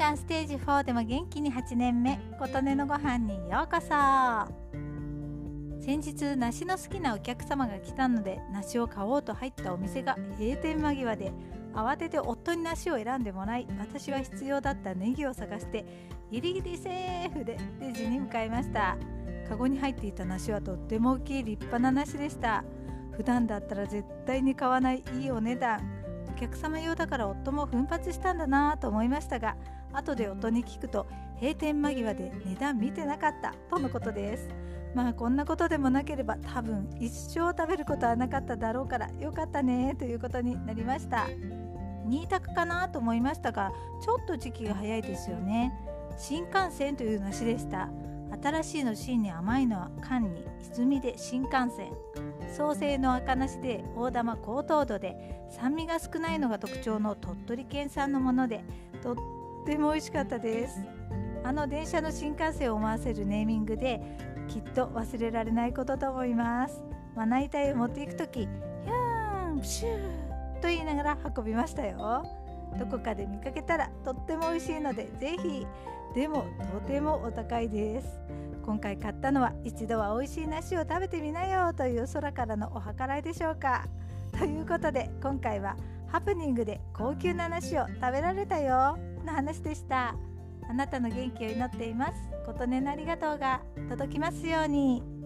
間ステージ4でも元気に8年目琴音のご飯にようこそ。先日梨の好きなお客様が来たので梨を買おうと入ったお店が閉店間際で慌てて夫に梨を選んでもらい私は必要だったネギを探してギリギリセーフでレジに向かいました。カゴに入っていた梨はとっても大きい立派な梨でした。普段だったら絶対に買わないいいお値段。客様用だから夫も奮発したんだなぁと思いましたが後で夫に聞くと閉店間際で値段見てなかったとのことです。まあこんなことでもなければ多分一生食べることはなかっただろうからよかったねということになりました。2択かなと思いましたがちょっと時期が早いですよね。新幹線という梨でした。新しいの芯に甘いのは缶に泉で新幹線。創生の赤梨で大玉高糖度で酸味が少ないのが特徴の鳥取県産のものでとっても美味しかったです。あの電車の新幹線を思わせるネーミングできっと忘れられないことと思います。まな板を持っていく時ヒューンシューと言いながら運びましたよ。どこかで見かけたらとっても美味しいのでぜひ。でもとてもお高いです。今回買ったのは一度は美味しい梨を食べてみなよという空からのお計らいでしょうか。ということで今回はハプニングで高級な梨を食べられたよの話でした。あなたの元気を祈っています。琴音のありがとうが届きますように。